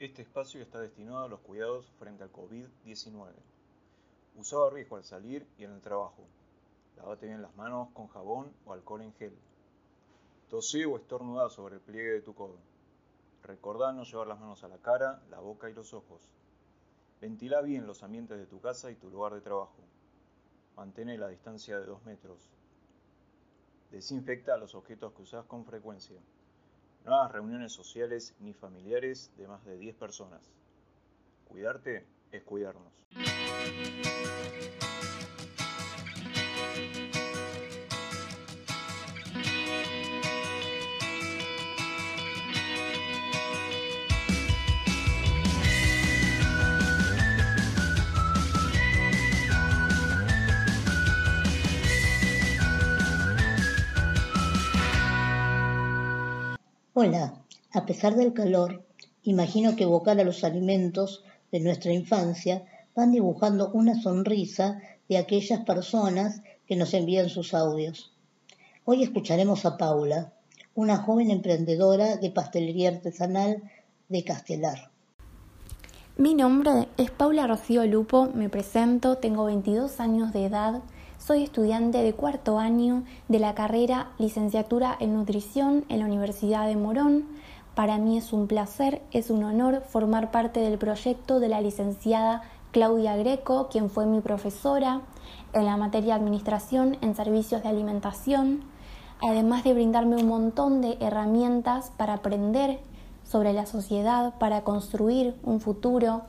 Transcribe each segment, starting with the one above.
Este espacio está destinado a los cuidados frente al COVID-19. Usa barbijo al salir y en el trabajo. Lávate bien las manos con jabón o alcohol en gel. Tosí o estornuda sobre el pliegue de tu codo. Recordá no llevar las manos a la cara, la boca y los ojos. Ventila bien los ambientes de tu casa y tu lugar de trabajo. Mantén la distancia de 2 metros. Desinfecta los objetos que usas con frecuencia. No hagas reuniones sociales ni familiares de más de 10 personas. Cuidarte es cuidarnos. Hola, a pesar del calor, imagino que evocar a los alimentos de nuestra infancia van dibujando una sonrisa de aquellas personas que nos envían sus audios. Hoy escucharemos a Paula, una joven emprendedora de pastelería artesanal de Castelar. Mi nombre es Paula Rocío Lupo, me presento, tengo 22 años de edad, soy estudiante de cuarto año de la carrera Licenciatura en Nutrición en la Universidad de Morón. Para mí es un placer, es un honor formar parte del proyecto de la licenciada Claudia Greco, quien fue mi profesora en la materia Administración en Servicios de Alimentación, además de brindarme un montón de herramientas para aprender sobre la sociedad, para construir un futuro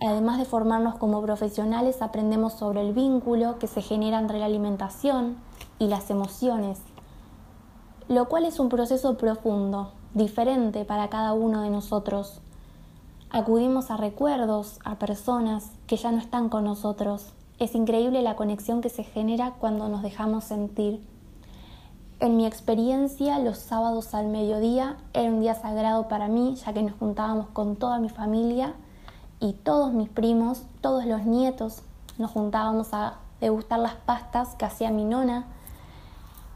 Además de formarnos como profesionales, aprendemos sobre el vínculo que se genera entre la alimentación y las emociones, lo cual es un proceso profundo, diferente para cada uno de nosotros. Acudimos a recuerdos, a personas que ya no están con nosotros. Es increíble la conexión que se genera cuando nos dejamos sentir. En mi experiencia, los sábados al mediodía era un día sagrado para mí, ya que nos juntábamos con toda mi familia y todos mis primos, todos los nietos, nos juntábamos a degustar las pastas que hacía mi nona.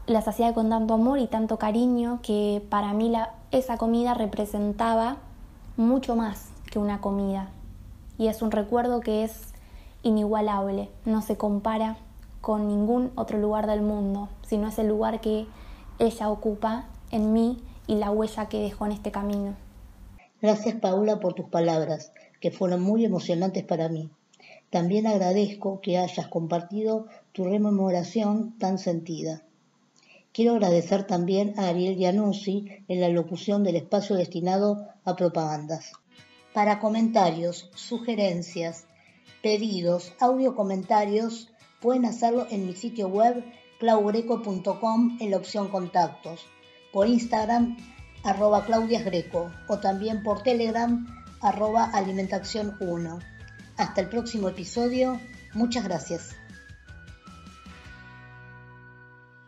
Las hacía con tanto amor y tanto cariño que para mí la, esa comida representaba mucho más que una comida. Y es un recuerdo que es inigualable, no se compara con ningún otro lugar del mundo, sino es el lugar que ella ocupa en mí y la huella que dejó en este camino. Gracias Paula por tus palabras que fueron muy emocionantes para mí. También agradezco que hayas compartido tu rememoración tan sentida. Quiero agradecer también a Ariel Gianussi en la locución del espacio destinado a propagandas. Para comentarios, sugerencias, pedidos, audio comentarios, pueden hacerlo en mi sitio web claugreco.com en la opción contactos, por Instagram arroba claudiasgreco o también por Telegram arroba alimentación 1. Hasta el próximo episodio. Muchas gracias.